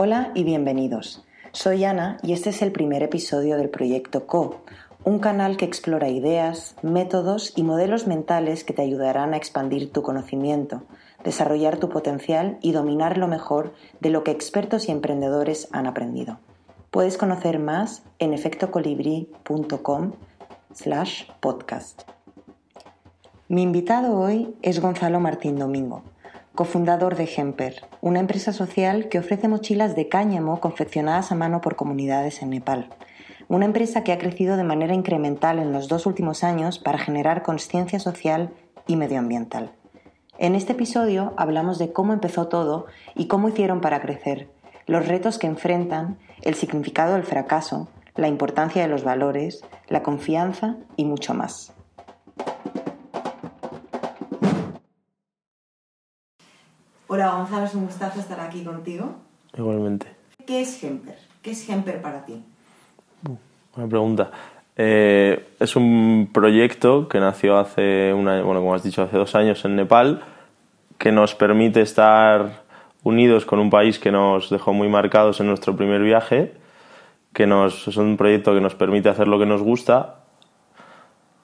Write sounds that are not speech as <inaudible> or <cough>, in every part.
Hola y bienvenidos. Soy Ana y este es el primer episodio del proyecto Co, un canal que explora ideas, métodos y modelos mentales que te ayudarán a expandir tu conocimiento, desarrollar tu potencial y dominar lo mejor de lo que expertos y emprendedores han aprendido. Puedes conocer más en efectocolibri.com slash podcast. Mi invitado hoy es Gonzalo Martín Domingo, cofundador de Hemper, una empresa social que ofrece mochilas de cáñamo confeccionadas a mano por comunidades en Nepal. Una empresa que ha crecido de manera incremental en los dos últimos años para generar conciencia social y medioambiental. En este episodio hablamos de cómo empezó todo y cómo hicieron para crecer, los retos que enfrentan, el significado del fracaso, la importancia de los valores, la confianza y mucho más. Hola Gonzalo, es un gustazo estar aquí contigo. Igualmente. ¿Qué es Hemper? ¿Qué es Hemper para ti? Buena pregunta. Eh, es un proyecto que nació hace, una, bueno, como has dicho, hace dos años en Nepal, que nos permite estar unidos con un país que nos dejó muy marcados en nuestro primer viaje, que nos, es un proyecto que nos permite hacer lo que nos gusta,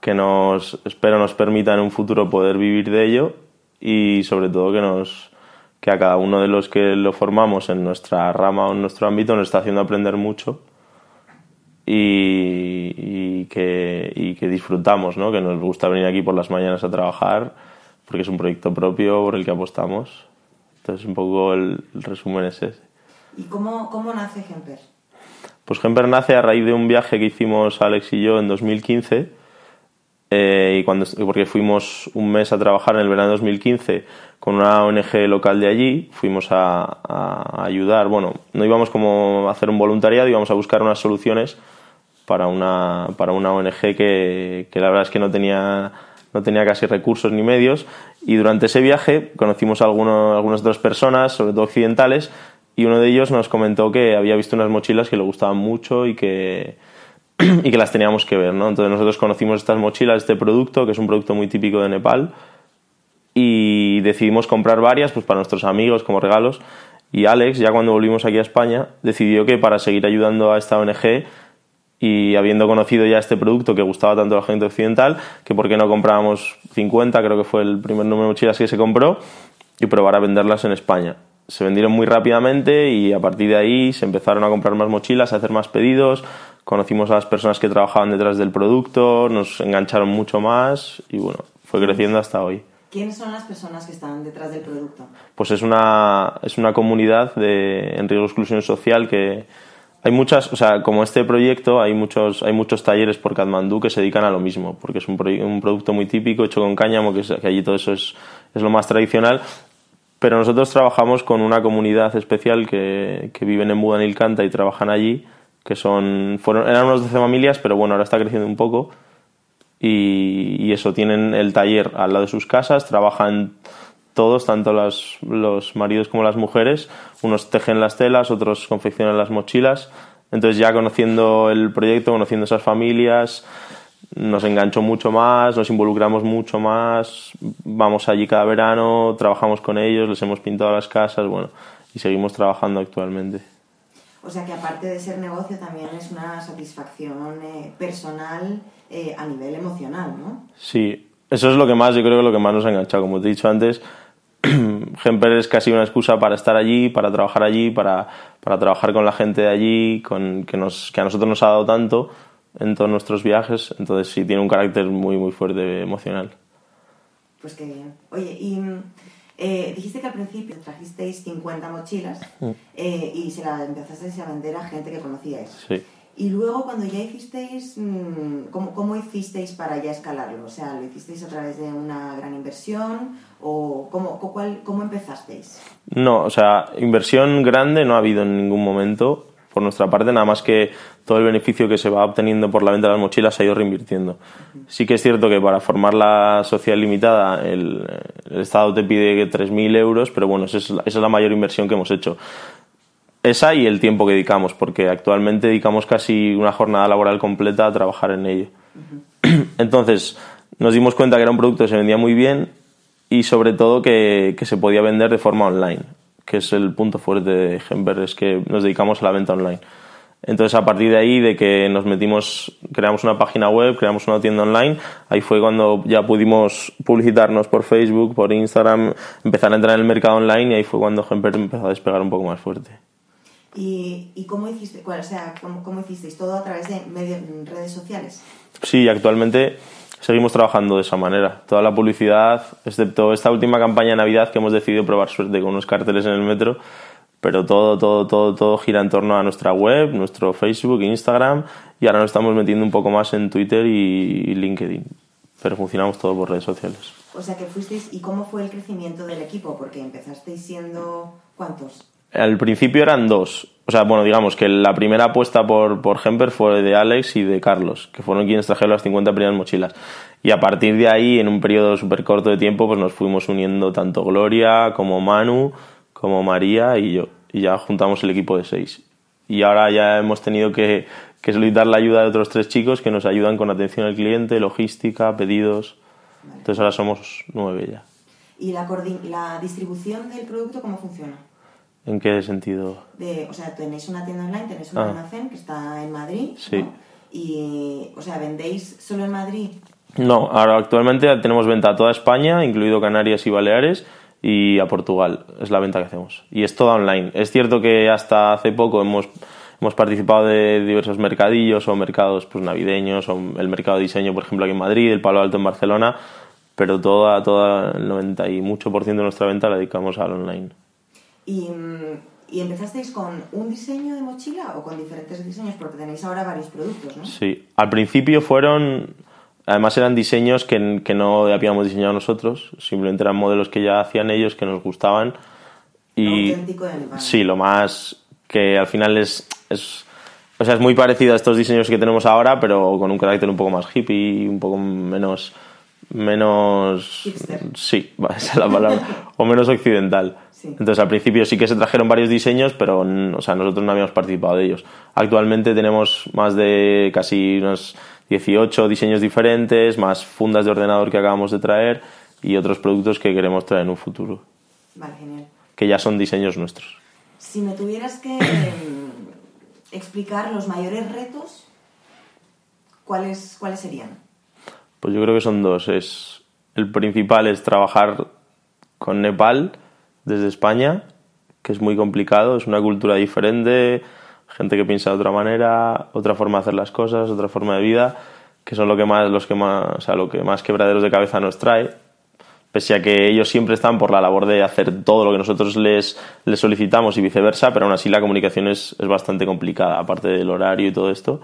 que nos, espero nos permita en un futuro poder vivir de ello y sobre todo que nos, que a cada uno de los que lo formamos en nuestra rama o en nuestro ámbito nos está haciendo aprender mucho y, que, que, disfrutamos, ¿no? que nos gusta venir aquí por las mañanas a trabajar porque es un proyecto propio por el que apostamos. Entonces, un poco el, resumen es ese. ¿Y cómo, cómo nace Gemper? Pues Gemper nace a raíz de un viaje que hicimos Alex y yo en 2015 eh, y cuando, porque fuimos un mes a trabajar en el verano de 2015 con una ONG local de allí, fuimos a, ayudar, bueno, no íbamos como a hacer un voluntariado, íbamos a buscar unas soluciones para una, para una ONG que, que la verdad es que no tenía, no tenía casi recursos ni medios. Y durante ese viaje conocimos a algunos, algunas otras personas, sobre todo occidentales, y uno de ellos nos comentó que había visto unas mochilas que le gustaban mucho y que, y que las teníamos que ver, ¿no? Entonces nosotros conocimos estas mochilas, este producto, que es un producto muy típico de Nepal, y decidimos comprar varias pues para nuestros amigos como regalos. Y Alex, ya cuando volvimos aquí a España, decidió que para seguir ayudando a esta ONG y habiendo conocido ya este producto que gustaba tanto a la gente occidental, que por qué no comprábamos 50, creo que fue el primer número de mochilas que se compró, y probar a venderlas en España. Se vendieron muy rápidamente y a partir de ahí se empezaron a comprar más mochilas, a hacer más pedidos, conocimos a las personas que trabajaban detrás del producto, nos engancharon mucho más y bueno, fue creciendo hasta hoy. ¿Quiénes son las personas que están detrás del producto? Pues es una, es una comunidad de, en riesgo de exclusión social que hay muchas, o sea, como este proyecto, hay muchos, hay muchos talleres por Katmandú que se dedican a lo mismo, porque es un, un producto muy típico hecho con cáñamo, que, que allí todo eso es, es lo más tradicional, pero nosotros trabajamos con una comunidad especial que, que viven en Budanilcanta y trabajan allí que son, fueron, eran unas 12 familias, pero bueno, ahora está creciendo un poco. Y, eso, tienen el taller al lado de sus casas, trabajan todos, tanto los, los maridos como las mujeres. Unos tejen las telas, otros confeccionan las mochilas. Entonces ya conociendo el proyecto, conociendo esas familias, nos enganchó mucho más, nos involucramos mucho más, vamos allí cada verano, trabajamos con ellos, les hemos pintado las casas, bueno, y seguimos trabajando actualmente. O sea que aparte de ser negocio también es una satisfacción eh, personal eh, a nivel emocional, ¿no? Sí, eso es lo que más, yo creo que lo que más nos ha enganchado. Como te he dicho antes, <clears throat> Gemper es casi una excusa para estar allí, para trabajar allí, para, para trabajar con la gente de allí, con, que, nos, que a nosotros nos ha dado tanto en todos nuestros viajes. Entonces sí, tiene un carácter muy, muy fuerte emocional. Pues qué bien. Oye, y eh, dijiste que al principio trajisteis 50 mochilas mm. eh, y se las empezasteis a vender a gente que conocíais. Sí. Y luego cuando ya hicisteis, mm, ¿cómo, ¿cómo, hicisteis para ya escalarlo? O sea, ¿lo hicisteis a través de una gran inversión o cómo, cuál, cómo empezasteis? No, o sea, inversión grande no ha habido en ningún momento por nuestra parte, nada más que todo el beneficio que se va obteniendo por la venta de las mochilas se ha ido reinvirtiendo. Sí que es cierto que para formar la sociedad limitada el, Estado te pide 3.000 euros, pero bueno, esa es, la, mayor inversión que hemos hecho. Esa y el tiempo que dedicamos, porque actualmente dedicamos casi una jornada laboral completa a trabajar en ello. <clears throat> Entonces, nos dimos cuenta que era un producto que se vendía muy bien y sobre todo que, que se podía vender de forma online que es el punto fuerte de Gember, es que nos dedicamos a la venta online. Entonces, a partir de ahí, de que nos metimos, creamos una página web, creamos una tienda online, ahí fue cuando ya pudimos publicitarnos por Facebook, por Instagram, empezar a entrar en el mercado online y ahí fue cuando Gemper empezó a despegar un poco más fuerte. ¿Y, y cómo, hiciste, o sea, cómo, cómo hicisteis? ¿Todo a través de medios, redes sociales? Sí, actualmente seguimos trabajando de esa manera. Toda la publicidad, excepto esta última campaña de Navidad que hemos decidido probar suerte con unos carteles en el metro, pero todo, todo, todo, todo gira en torno a nuestra web, nuestro Facebook, Instagram y ahora nos estamos metiendo un poco más en Twitter y LinkedIn. Pero funcionamos todo por redes sociales. O sea que fuisteis, ¿y cómo fue el crecimiento del equipo? Porque empezasteis siendo, ¿cuántos? Al principio eran dos. O sea, bueno, digamos que la primera apuesta por, por Hemper fue de Alex y de Carlos, que fueron quienes trajeron las 50 primeras mochilas. Y a partir de ahí, en un periodo súper corto de tiempo, pues nos fuimos uniendo tanto Gloria como Manu, como María y yo. Y ya juntamos el equipo de seis. Y ahora ya hemos tenido que, solicitar la ayuda de otros tres chicos que nos ayudan con atención al cliente, logística, pedidos. Entonces ahora somos nueve ya. ¿Y la, la distribución del producto cómo funciona? ¿En qué sentido? De, o sea, tenéis una tienda online, tenéis un ah. almacén que está en Madrid. Sí. Y, o sea, ¿vendéis solo en Madrid? No, ahora actualmente tenemos venta a toda España, incluido Canarias y Baleares, y a Portugal. Es la venta que hacemos. Y es toda online. Es cierto que hasta hace poco hemos, hemos participado de diversos mercadillos o mercados pues, navideños, o el mercado de diseño, por ejemplo, aquí en Madrid, el Palo Alto en Barcelona, pero toda, toda el 90 y mucho por ciento de nuestra venta la dedicamos al online. ¿Y, ¿Y empezasteis con un diseño de mochila o con diferentes diseños? Porque tenéis ahora varios productos, ¿no? Sí, al principio fueron Además eran diseños que, que, no habíamos diseñado nosotros, simplemente eran modelos que ya hacían ellos, que nos gustaban. Y auténtico de Sí, lo más que al final es, es, o sea, es muy parecido a estos diseños que tenemos ahora, pero con un carácter un poco más hippie, un poco menos menos sí, <laughs> esa es la palabra, o menos occidental. Entonces al principio sí que se trajeron varios diseños, pero o sea, nosotros no habíamos participado de ellos. Actualmente tenemos más de casi unos 18 diseños diferentes, más fundas de ordenador que acabamos de traer y otros productos que queremos traer en un futuro. Vale, genial. Que ya son diseños nuestros. Si me tuvieras que em, explicar los mayores retos, ¿cuáles, ¿cuáles serían? Pues yo creo que son dos. Es, el principal es trabajar con Nepal desde España, que es muy complicado, es una cultura diferente, gente que piensa de otra manera, otra forma de hacer las cosas, otra forma de vida, que son lo que más, los que más, o sea, lo que más quebraderos de cabeza nos trae. Pese a que ellos siempre están por la labor de hacer todo lo que nosotros les, les solicitamos y viceversa, pero aún así la comunicación es, es bastante complicada, aparte del horario y todo esto.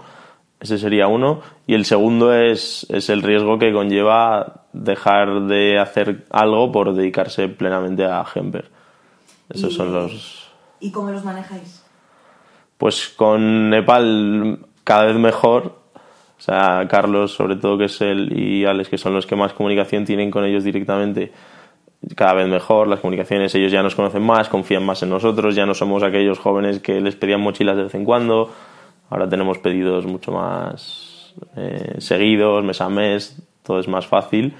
Ese sería uno. Y el segundo es, es el riesgo que conlleva dejar de hacer algo por dedicarse plenamente a Gember. Esos son los. ¿Y cómo los manejáis? pues con Nepal cada vez mejor. O sea, Carlos, sobre todo, que es él, y Alex, que son los que más comunicación tienen con ellos directamente, cada vez mejor. Las comunicaciones, ellos ya nos conocen más, confían más en nosotros, ya no somos aquellos jóvenes que les pedían mochilas de vez en cuando. Ahora tenemos pedidos mucho más eh, seguidos, mes a mes, todo es más fácil.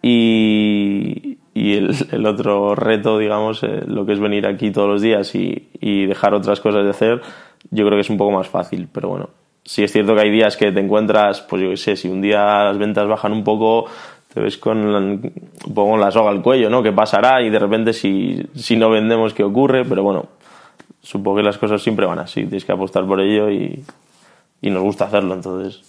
Y, y el, otro reto, digamos, eh, lo que es venir aquí todos los días y, y, dejar otras cosas de hacer, yo creo que es un poco más fácil. Pero bueno, sí es cierto que hay días que te encuentras, pues yo qué sé, si un día las ventas bajan un poco, te ves con la, un soga al cuello, ¿no? ¿Qué pasará? Y de repente si, si no vendemos, ¿qué ocurre? Pero bueno, supongo que las cosas siempre van así, tienes que apostar por ello y, y nos gusta hacerlo, entonces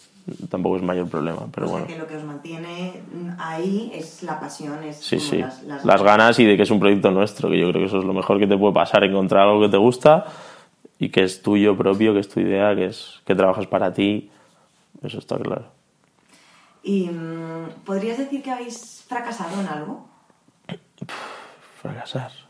tampoco es mayor problema. Pero bueno. que lo que os mantiene ahí es la pasión, es sí, sí. Las, ganas y de que es un proyecto nuestro, que yo creo que eso es lo mejor que te puede pasar, encontrar algo que te gusta y que es tuyo propio, que es tu idea, que es que trabajas para ti, eso está claro. ¿Y mm, podrías decir que habéis fracasado en algo? Fracasar.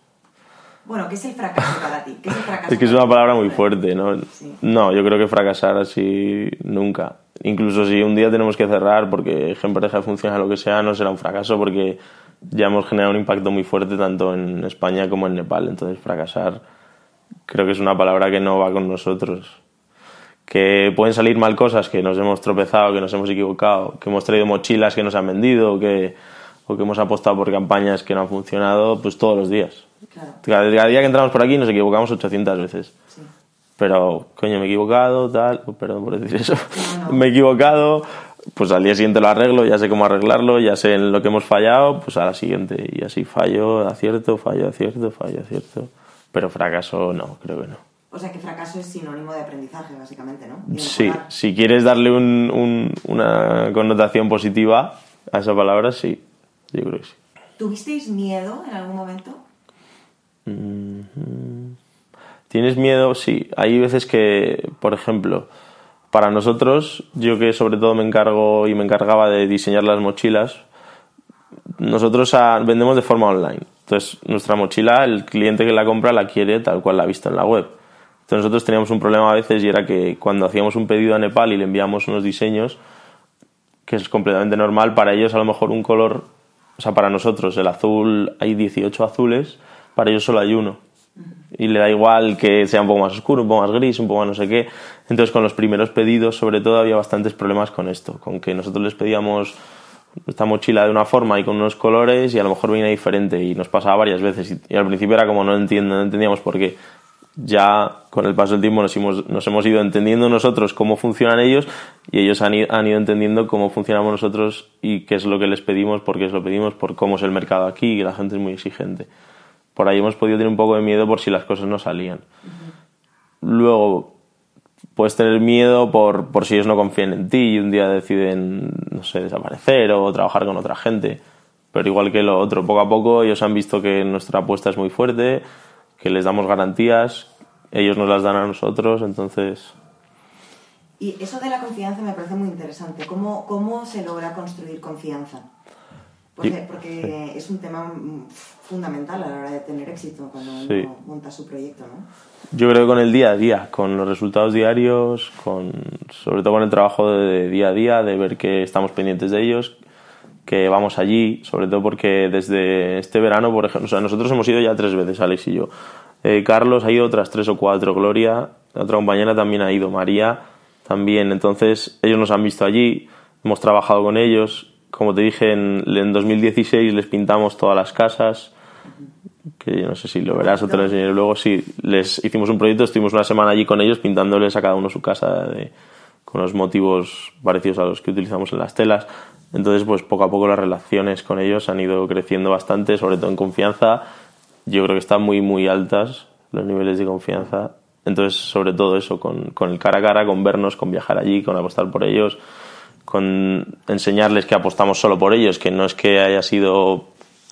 Bueno, ¿qué es el fracaso <laughs> para ti? ¿Qué es, el fracaso es que es una palabra muy fuerte, ¿no? No, yo creo que fracasar así nunca. Incluso si un día tenemos que cerrar porque ejemplo deja de funcionar lo que sea, no será un fracaso porque ya hemos generado un impacto muy fuerte tanto en España como en Nepal. Entonces, fracasar creo que es una palabra que no va con nosotros. Que pueden salir mal cosas, que nos hemos tropezado, que nos hemos equivocado, que hemos traído mochilas que nos han vendido, que, o que hemos apostado por campañas que no han funcionado, pues todos los días. Cada, día que entramos por aquí nos equivocamos 800 veces. Sí. Pero, coño, me he equivocado, tal, oh, perdón por decir eso. <laughs> me he equivocado, pues al día siguiente lo arreglo, ya sé cómo arreglarlo, ya sé en lo que hemos fallado, pues a la siguiente. Y así fallo, acierto, fallo, acierto, fallo, acierto. Pero fracaso no, creo que no. O sea que fracaso es sinónimo de aprendizaje, básicamente, ¿no? Sí, si quieres darle un, una connotación positiva a esa palabra, sí, yo creo que sí. ¿Tuvisteis miedo en algún momento? Mm-hmm. ¿Tienes miedo? Sí. Hay veces que, por ejemplo, para nosotros, yo que sobre todo me encargo y me encargaba de diseñar las mochilas, nosotros vendemos de forma online. Entonces, nuestra mochila, el cliente que la compra la quiere tal cual la ha visto en la web. Entonces, nosotros teníamos un problema a veces y era que cuando hacíamos un pedido a Nepal y le enviamos unos diseños, que es completamente normal, para ellos a lo mejor un color, o sea, para nosotros el azul, hay 18 azules, para ellos solo hay uno y le da igual que sea un poco más oscuro, un poco más gris, un poco más no sé qué. Entonces con los primeros pedidos sobre todo había bastantes problemas con esto, con que nosotros les pedíamos esta mochila de una forma y con unos colores y a lo mejor venía diferente y nos pasaba varias veces y, al principio era como no entiendo, no entendíamos por qué. Ya con el paso del tiempo nos hemos, ido entendiendo nosotros cómo funcionan ellos y ellos han ido entendiendo cómo funcionamos nosotros y qué es lo que les pedimos, por qué es lo pedimos, por cómo es el mercado aquí y la gente es muy exigente por ahí hemos podido tener un poco de miedo por si las cosas no salían. Luego, puedes tener miedo por, por si ellos no confían en ti y un día deciden, no sé, desaparecer o trabajar con otra gente. Pero igual que lo otro, poco a poco ellos han visto que nuestra apuesta es muy fuerte, que les damos garantías, ellos nos las dan a nosotros, entonces... Y eso de la confianza me parece muy interesante. ¿Cómo, cómo se logra construir confianza? Porque, es un tema fundamental a la hora de tener éxito cuando uno monta su proyecto, ¿no? Yo creo que con el día a día, con los resultados diarios, con, sobre todo con el trabajo de día a día, de ver que estamos pendientes de ellos, que vamos allí, sobre todo porque desde este verano, por ejemplo, o sea, nosotros hemos ido ya tres veces, Alex y yo. Eh, Carlos ha ido otras tres o cuatro, Gloria, otra compañera también ha ido, María también. Entonces, ellos nos han visto allí, hemos trabajado con ellos, como te dije, en, en 2016 les pintamos todas las casas, que yo no sé si lo verás o te lo enseñaré luego. Sí, les hicimos un proyecto, estuvimos una semana allí con ellos pintándoles a cada uno su casa con los motivos parecidos a los que utilizamos en las telas. Entonces, pues poco a poco las relaciones con ellos han ido creciendo bastante, sobre todo en confianza. Yo creo que están muy, muy altas los niveles de confianza. Entonces, sobre todo eso, con, con el cara a cara, con vernos, con viajar allí, con apostar por ellos con enseñarles que apostamos solo por ellos, que no es que haya sido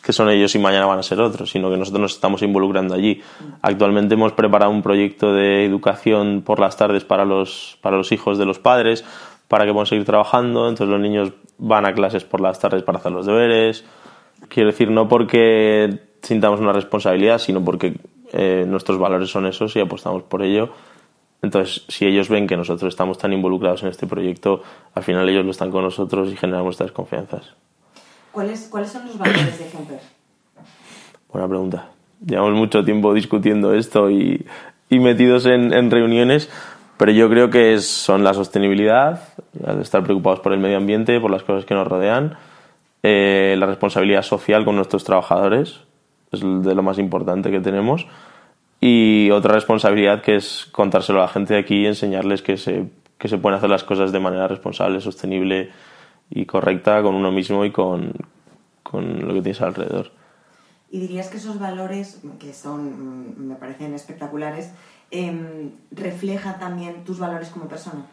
que son ellos y mañana van a ser otros, sino que nosotros nos estamos involucrando allí. Actualmente hemos preparado un proyecto de educación por las tardes para los, para los hijos de los padres, para que puedan seguir trabajando, entonces los niños van a clases por las tardes para hacer los deberes. Quiero decir, no porque sintamos una responsabilidad, sino porque eh, nuestros valores son esos y apostamos por ello entonces, si ellos ven que nosotros estamos tan involucrados en este proyecto, al final ellos lo están con nosotros y generamos estas confianzas. ¿Cuáles, ¿Cuáles son los valores de Kemper? Buena pregunta. Llevamos mucho tiempo discutiendo esto y, y metidos en, en, reuniones, pero yo creo que son la sostenibilidad, estar preocupados por el medio ambiente, por las cosas que nos rodean, eh, la responsabilidad social con nuestros trabajadores, es de lo más importante que tenemos, y otra responsabilidad que es contárselo a la gente de aquí y enseñarles que se, que se pueden hacer las cosas de manera responsable, sostenible y correcta con uno mismo y con, con lo que tienes alrededor. ¿Y dirías que esos valores, que son, mm, me parecen espectaculares, eh, reflejan también tus valores como persona?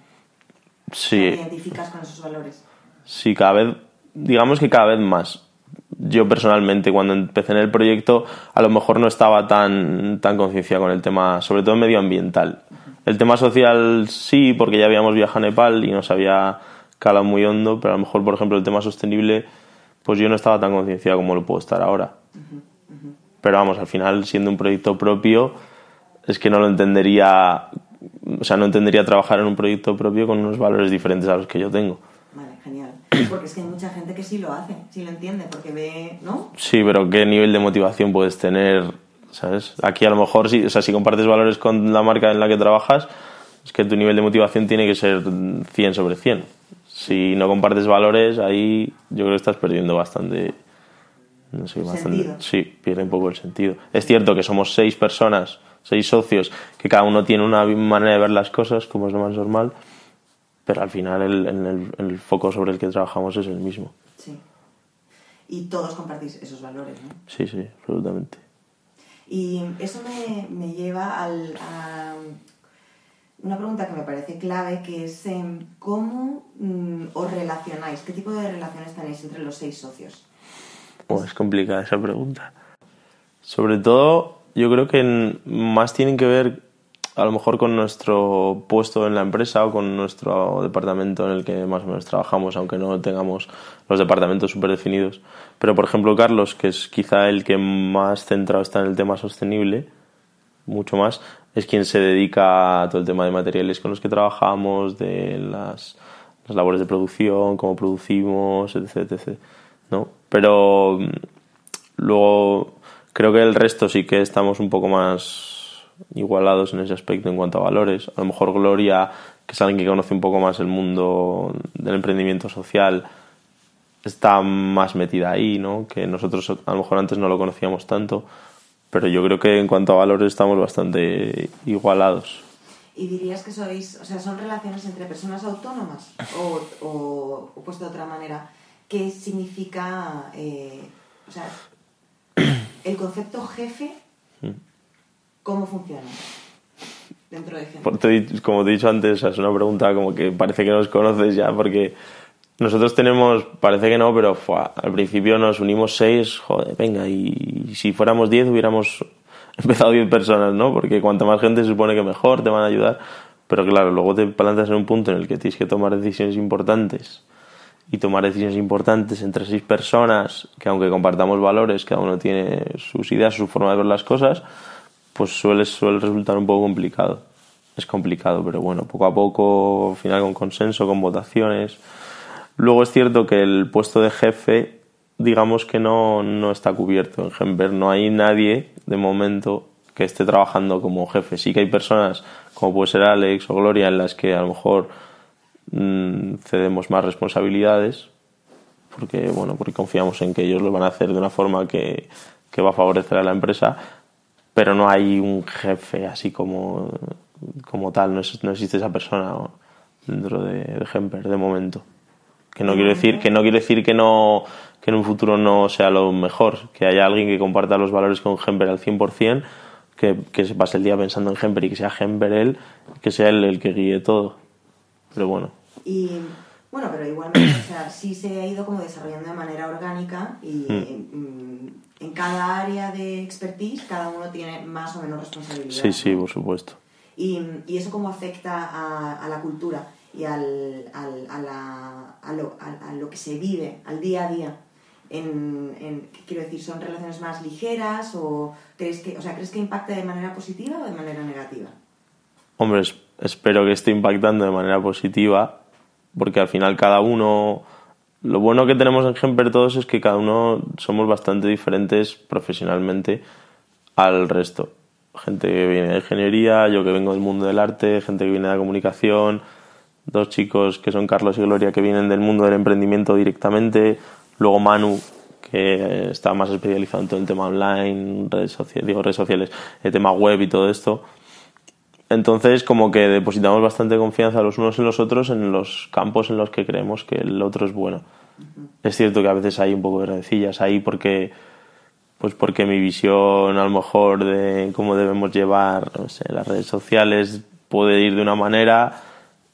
Sí. ¿Te identificas con esos valores? Sí, cada vez, digamos que cada vez más yo personalmente cuando empecé en el proyecto a lo mejor no estaba tan, tan concienciado con el tema, sobre todo medioambiental. El tema social sí, porque ya habíamos viajado a Nepal y nos había calado muy hondo, pero a lo mejor, por ejemplo, el tema sostenible, pues yo no estaba tan concienciado como lo puedo estar ahora. Pero vamos, al final, siendo un proyecto propio, es que no lo entendería, o sea, no entendería trabajar en un proyecto propio con unos valores diferentes a los que yo tengo. Vale, genial. Porque es que hay mucha gente que sí lo hace, sí lo entiende, porque ve, ¿no? Sí, pero ¿qué nivel de motivación puedes tener? ¿Sabes? Aquí a lo mejor, si, o sea, si compartes valores con la marca en la que trabajas, es que tu nivel de motivación tiene que ser 100 sobre 100. Si no compartes valores, ahí yo creo que estás perdiendo bastante No sé, bastante- Sentido. sí, pierde un poco el sentido. Es cierto que somos seis personas, seis socios, que cada uno tiene una manera de ver las cosas, como es lo más normal, pero al final el, el, el foco sobre el que trabajamos es el mismo. Sí. Y todos compartís esos valores, ¿no? Sí, sí, absolutamente. Y eso me, me lleva al, a una pregunta que me parece clave, que es em, ¿cómo mm, os relacionáis? ¿Qué tipo de relaciones tenéis entre los seis socios? Bueno, es complicada esa pregunta. Sobre todo, yo creo que más tienen que ver a lo mejor con nuestro puesto en la empresa o con nuestro departamento en el que más o menos trabajamos, aunque no tengamos los departamentos súper definidos. Pero, por ejemplo, Carlos, que es quizá el que más centrado está en el tema sostenible, mucho más, es quien se dedica a todo el tema de materiales con los que trabajamos, de las, las labores de producción, cómo producimos, etc. etc., ¿no? Pero mm, luego creo que el resto sí que estamos un poco más igualados en ese aspecto en cuanto a valores. A lo mejor Gloria, que es alguien que conoce un poco más el mundo del emprendimiento social, está más metida ahí, ¿no? Que nosotros a lo mejor antes no lo conocíamos tanto, pero yo creo que en cuanto a valores estamos bastante igualados. ¿Y dirías que sois, o sea, son relaciones entre personas autónomas? O, o, o puesto de otra manera, ¿qué significa, eh, o sea, el concepto jefe, cómo funciona dentro de gente? Como te he dicho antes, es una pregunta como que parece que nos conoces ya, porque nosotros tenemos, parece que no, pero fua, al principio nos unimos seis, joder, venga, y, si fuéramos diez hubiéramos <laughs> empezado diez personas, ¿no? Porque cuanta más gente se supone que mejor, te van a ayudar, pero claro, luego te plantas en un punto en el que tienes que tomar decisiones importantes y tomar decisiones importantes entre seis personas, que aunque compartamos valores, cada uno tiene sus ideas, su forma de ver las cosas, pues suele, suele resultar un poco complicado. Es complicado, pero bueno, poco a poco, al final con consenso, con votaciones. Luego es cierto que el puesto de jefe, digamos que no, no está cubierto en Gember. No hay nadie, de momento, que esté trabajando como jefe. Sí que hay personas, como puede ser Alex o Gloria, en las que a lo mejor mm, cedemos más responsabilidades, porque bueno porque confiamos en que ellos lo van a hacer de una forma que, que va a favorecer a la empresa pero no hay un jefe así como como tal no, es- no existe esa persona dentro de, de Gemper de momento. Que no quiero decir que no quiero decir que no que en un futuro no sea lo mejor que haya alguien que comparta los valores con Gemper al 100% que, que se pase el día pensando en Gemper y que sea Gemper él que sea él el que guíe todo pero bueno Y bueno, pero igualmente, o sea, sí se ha ido como desarrollando de manera orgánica y mm, en cada área de expertise cada uno tiene más o menos responsabilidad. sí sí por supuesto Y, y eso cómo afecta a, a la cultura y al, al- a, la- a lo, a- a lo que se vive al día a día. En, en- ¿qué quiero decir, ¿son relaciones más ligeras o crees que, o sea, crees que impacta de manera positiva o de manera negativa? Hombre, es- espero que esté impactando de manera positiva, porque al final cada uno... Lo bueno que tenemos en Gemper todos es que cada uno somos bastante diferentes profesionalmente al resto. Gente que viene de ingeniería, yo que vengo del mundo del arte, gente que viene de la comunicación, dos chicos que son Carlos y Gloria que vienen del mundo del emprendimiento directamente, luego Manu que está más especializado en todo el tema online, redes sociales, digo redes sociales, el tema web y todo esto. Entonces, como que depositamos bastante confianza los unos en los otros en los campos en los que creemos que el otro es bueno. Es cierto que a veces hay un poco de rencillas ahí porque, pues porque mi visión a lo mejor de cómo debemos llevar no sé, las redes sociales puede ir de una manera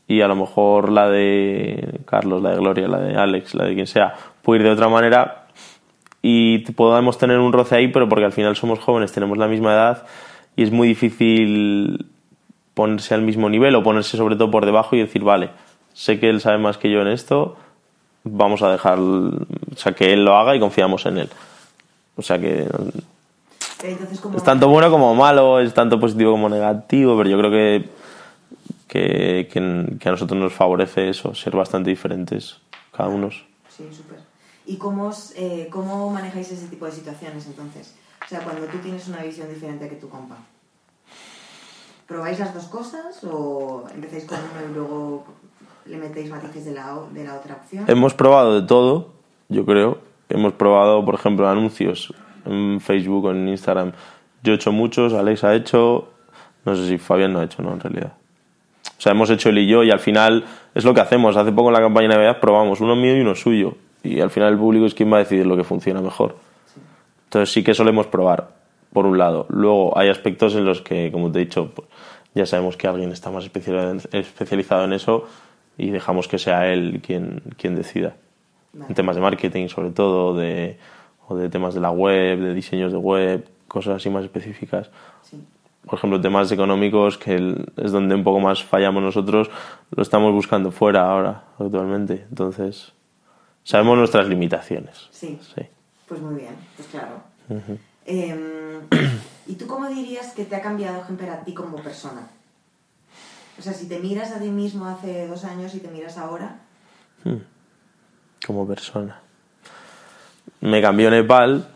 y a lo mejor la de Carlos, la de Gloria, la de Alex, la de quien sea, puede ir de otra manera y podemos tener un roce ahí, pero porque al final somos jóvenes, tenemos la misma edad y es muy difícil ponerse al mismo nivel o ponerse sobre todo por debajo y decir, vale, sé que él sabe más que yo en esto, vamos a dejar, o sea, que él lo haga y confiamos en él. O sea que Pero entonces, ¿cómo- es tanto bueno como malo, es tanto positivo como negativo, pero yo creo que, que, que- que a nosotros nos favorece eso, ser bastante diferentes cada uno. Sí, súper. ¿Y cómo, os, eh, cómo manejáis ese tipo de situaciones entonces? O sea, cuando tú tienes una visión diferente que tu compa. ¿Probáis las dos cosas o empezáis con uno y luego le metéis matices de la, de la otra opción? Hemos probado de todo, yo creo, hemos probado, por ejemplo, anuncios en Facebook o en Instagram. Yo he hecho muchos, Alex ha hecho, no sé si Fabián no ha hecho, no, en realidad. O sea, hemos hecho él y yo y al final es lo que hacemos. Hace poco en la campaña de Navidad probamos uno mío y uno suyo. Y al final el público es quien va a decidir lo que funciona mejor. Entonces sí que solemos probar, por un lado. Luego hay aspectos en los que, como te he dicho, pues, ya sabemos que alguien está más especializado en eso y dejamos que sea él quien, quien decida. En temas de marketing, sobre todo, de, o de temas de la web, de diseños de web, cosas así más específicas. Por ejemplo, temas económicos, que es donde un poco más fallamos nosotros, lo estamos buscando fuera ahora, actualmente. Entonces, sabemos nuestras limitaciones. Sí. Pues muy bien, pues claro. Em, ¿Y tú cómo dirías que te ha cambiado Gemper a ti como persona? O sea, si te miras a ti mismo hace dos años y te miras ahora. Hmm. Como persona. Me cambió Nepal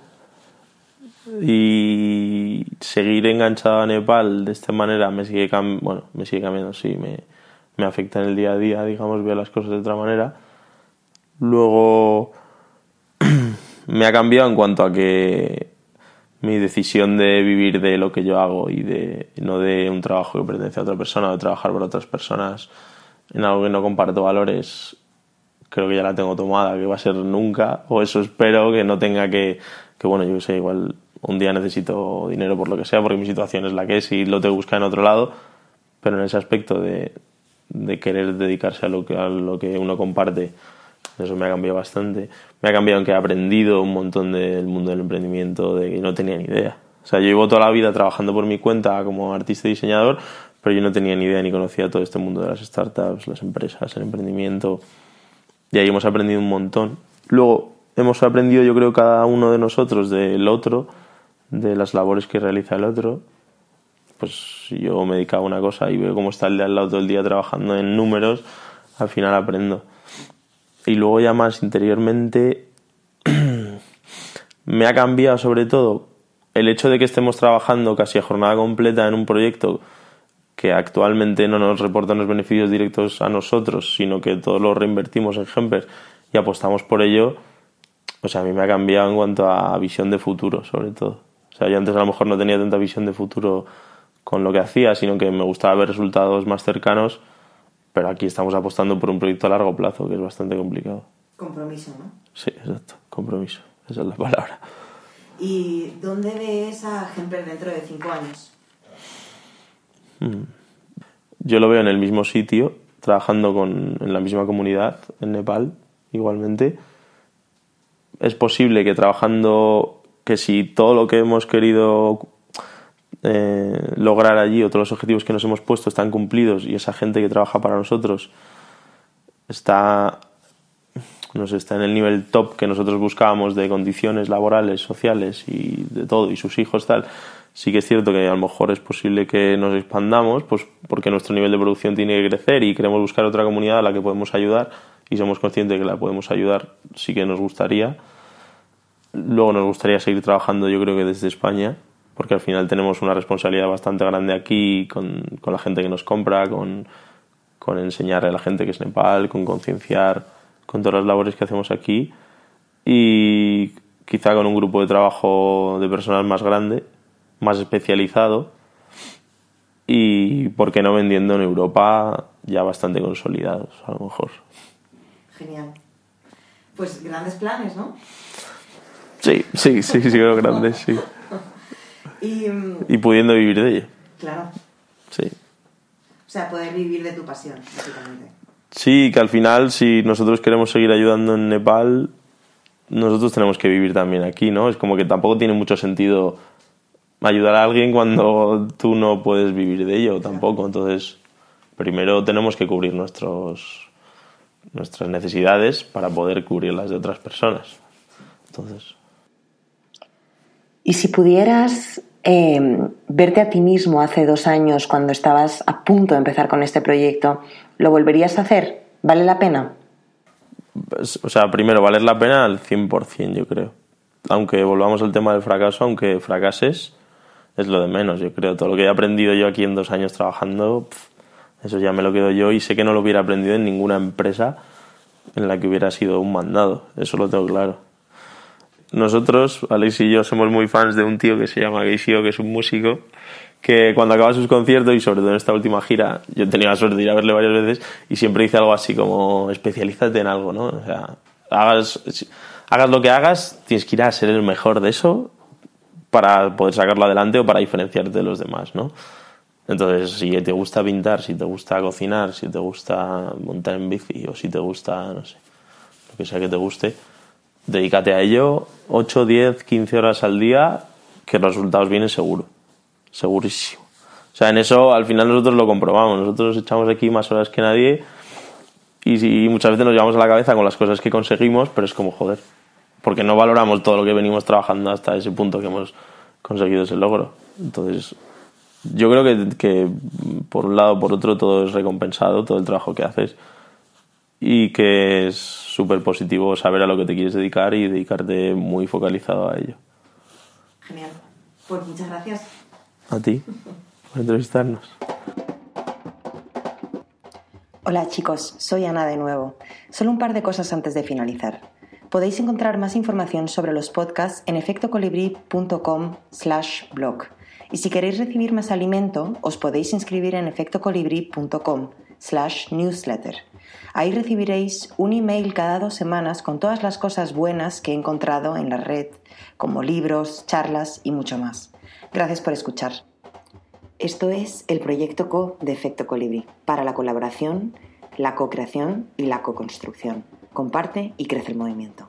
y seguir enganchado a Nepal de esta manera me sigue, bueno, me sigue cambiando, sí, me, me afecta en el día a día, digamos, veo las cosas de otra manera. Luego <clears throat> me ha cambiado en cuanto a que mi decisión de vivir de lo que yo hago y de no de un trabajo que pertenece a otra persona o de trabajar por otras personas en algo que no comparto valores creo que ya la tengo tomada que va a ser nunca o eso espero que no tenga que que bueno yo sé igual un día necesito dinero por lo que sea porque mi situación es la que es y lo tengo que buscar en otro lado pero en ese aspecto de, de querer dedicarse a lo que a lo que uno comparte eso me ha cambiado bastante. Me ha cambiado en he aprendido un montón del mundo del emprendimiento de que no tenía ni idea. O sea, yo llevo toda la vida trabajando por mi cuenta como artista y diseñador, pero yo no tenía ni idea ni conocía todo este mundo de las startups, las empresas, el emprendimiento. Y ahí hemos aprendido un montón. Luego hemos aprendido, yo creo, cada uno de nosotros del otro, de las labores que realiza el otro. Pues yo me dedicaba a una cosa y veo cómo está el de al lado todo el día trabajando en números, al final aprendo y luego ya más interiormente <clears throat> me ha cambiado sobre todo el hecho de que estemos trabajando casi a jornada completa en un proyecto que actualmente no nos reporta unos beneficios directos a nosotros, sino que todos lo reinvertimos en Hemper y apostamos por ello, o sea, a mí me ha cambiado en cuanto a visión de futuro, sobre todo. O sea, yo antes a lo mejor no tenía tanta visión de futuro con lo que hacía, sino que me gustaba ver resultados más cercanos pero aquí estamos apostando por un proyecto a largo plazo, que es bastante complicado. Compromiso, ¿no? Sí, exacto, compromiso, esa es la palabra. ¿Y dónde ves a Gemper dentro de cinco años? Hmm. Yo lo veo en el mismo sitio, trabajando con, en la misma comunidad, en Nepal, igualmente. Es posible que trabajando, que si todo lo que hemos querido eh, lograr allí o todos los objetivos que nos hemos puesto están cumplidos y esa gente que trabaja para nosotros está, no está en el nivel top que nosotros buscábamos de condiciones laborales, sociales y de todo, y sus hijos tal, sí que es cierto que a lo mejor es posible que nos expandamos, pues porque nuestro nivel de producción tiene que crecer y queremos buscar otra comunidad a la que podemos ayudar y somos conscientes de que la podemos ayudar, sí que nos gustaría. Luego nos gustaría seguir trabajando, yo creo que desde España, porque al final tenemos una responsabilidad bastante grande aquí con, con la gente que nos compra, con, con, enseñarle a la gente que es Nepal, con concienciar, con todas las labores que hacemos aquí y quizá con un grupo de trabajo de personal más grande, más especializado y, ¿por qué no vendiendo en Europa ya bastante consolidados, a lo mejor? Genial. Pues grandes planes, ¿no? Sí, sí, sí, sí, creo grandes, sí. <laughs> Y, pudiendo vivir de ello. Claro. Sí. O sea, poder vivir de tu pasión, básicamente. Sí, que al final, si nosotros queremos seguir ayudando en Nepal, nosotros tenemos que vivir también aquí, ¿no? Es como que tampoco tiene mucho sentido ayudar a alguien cuando tú no puedes vivir de ello tampoco. Entonces, primero tenemos que cubrir nuestros, nuestras necesidades para poder cubrir las de otras personas. Entonces. Y si pudieras Em, verte a ti mismo hace dos años cuando estabas a punto de empezar con este proyecto, ¿lo volverías a hacer? ¿Vale la pena? Pues, o sea, primero, valer la pena al 100%, yo creo. Aunque volvamos al tema del fracaso, aunque fracases, es lo de menos, yo creo. Todo lo que he aprendido yo aquí en dos años trabajando, eso ya me lo quedo yo y sé que no lo hubiera aprendido en ninguna empresa en la que hubiera sido un mandado. Eso lo tengo claro. Nosotros, Alex y yo, somos muy fans de un tío que se llama Geisio, que es un músico, que cuando acaba sus conciertos y sobre todo en esta última gira, yo he tenido la suerte de ir a verle varias veces y siempre dice algo así como especialízate en algo, ¿no? O sea, hagas, hagas lo que hagas, tienes que ir a ser el mejor de eso para poder sacarlo adelante o para diferenciarte de los demás, ¿no? Entonces, si te gusta pintar, si te gusta cocinar, si te gusta montar en bici o si te gusta, no sé, lo que sea que te guste, dedícate a ello 8, 10, 15 horas al día, que los resultados vienen seguro, segurísimo. O sea, en eso al final nosotros lo comprobamos, nosotros echamos aquí más horas que nadie y, muchas veces nos llevamos a la cabeza con las cosas que conseguimos, pero es como joder, porque no valoramos todo lo que venimos trabajando hasta ese punto que hemos conseguido ese logro. Entonces, yo creo que, que por un lado, por otro, todo es recompensado, todo el trabajo que haces y que es súper positivo saber a lo que te quieres dedicar y dedicarte muy focalizado a ello. Genial. Pues muchas gracias. A ti, por entrevistarnos. Hola chicos, soy Ana de nuevo. Solo un par de cosas antes de finalizar. Podéis encontrar más información sobre los podcasts en efectocolibri.com slash blog. Y si queréis recibir más alimento, os podéis inscribir en efectocolibri.com slash newsletter. Ahí recibiréis un email cada dos semanas con todas las cosas buenas que he encontrado en la red, como libros, charlas y mucho más. Gracias por escuchar. Esto es el proyecto Co de Efecto Colibri, para la colaboración, la co-creación y la co-construcción. Comparte y crece el movimiento.